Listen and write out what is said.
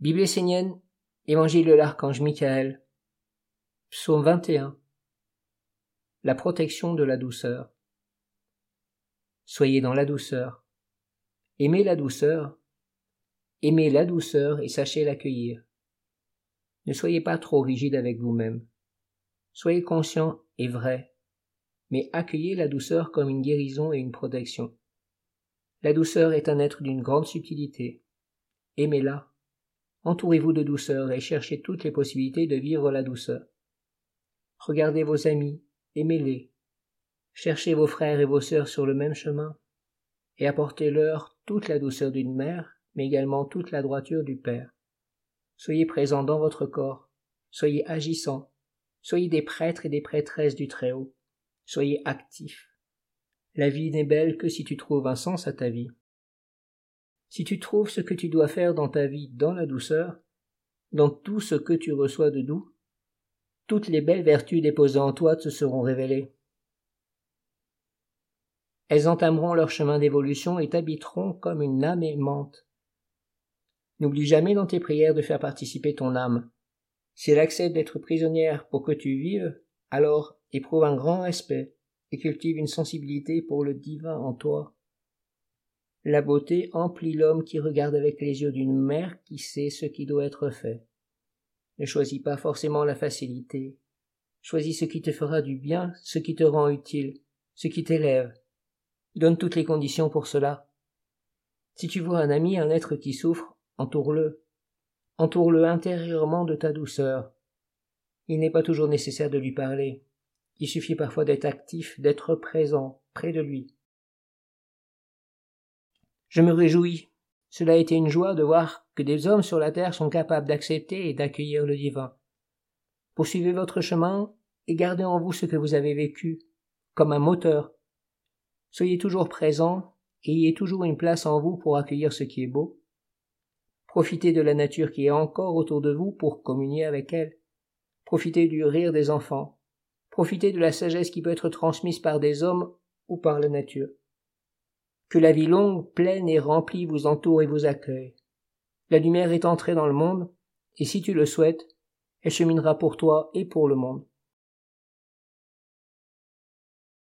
Bible essénienne, Évangile de l'archange Michael, Psaume 21. La protection de la douceur. Soyez dans la douceur. Aimez la douceur. Aimez la douceur et sachez l'accueillir. Ne soyez pas trop rigide avec vous-même. Soyez conscient et vrai, mais accueillez la douceur comme une guérison et une protection. La douceur est un être d'une grande subtilité. Aimez-la. Entourez-vous de douceur et cherchez toutes les possibilités de vivre la douceur. Regardez vos amis, aimez-les. Cherchez vos frères et vos sœurs sur le même chemin, et apportez-leur toute la douceur d'une mère, mais également toute la droiture du Père. Soyez présents dans votre corps, soyez agissants, soyez des prêtres et des prêtresses du Très-Haut, soyez actifs. La vie n'est belle que si tu trouves un sens à ta vie. Si tu trouves ce que tu dois faire dans ta vie dans la douceur, dans tout ce que tu reçois de doux, toutes les belles vertus déposées en toi te seront révélées. Elles entameront leur chemin d'évolution et t'habiteront comme une âme aimante. N'oublie jamais dans tes prières de faire participer ton âme. Si elle accepte d'être prisonnière pour que tu vives, alors éprouve un grand respect et cultive une sensibilité pour le divin en toi. La beauté emplit l'homme qui regarde avec les yeux d'une mère qui sait ce qui doit être fait. Ne choisis pas forcément la facilité. Choisis ce qui te fera du bien, ce qui te rend utile, ce qui t'élève. Donne toutes les conditions pour cela. Si tu vois un ami, un être qui souffre, entoure-le. Entoure-le intérieurement de ta douceur. Il n'est pas toujours nécessaire de lui parler. Il suffit parfois d'être actif, d'être présent, près de lui. Je me réjouis. Cela a été une joie de voir que des hommes sur la terre sont capables d'accepter et d'accueillir le divin. Poursuivez votre chemin et gardez en vous ce que vous avez vécu, comme un moteur. Soyez toujours présent et ayez toujours une place en vous pour accueillir ce qui est beau. Profitez de la nature qui est encore autour de vous pour communier avec elle. Profitez du rire des enfants. Profitez de la sagesse qui peut être transmise par des hommes ou par la nature. Que la vie longue, pleine et remplie vous entoure et vous accueille. La lumière est entrée dans le monde, et si tu le souhaites, elle cheminera pour toi et pour le monde.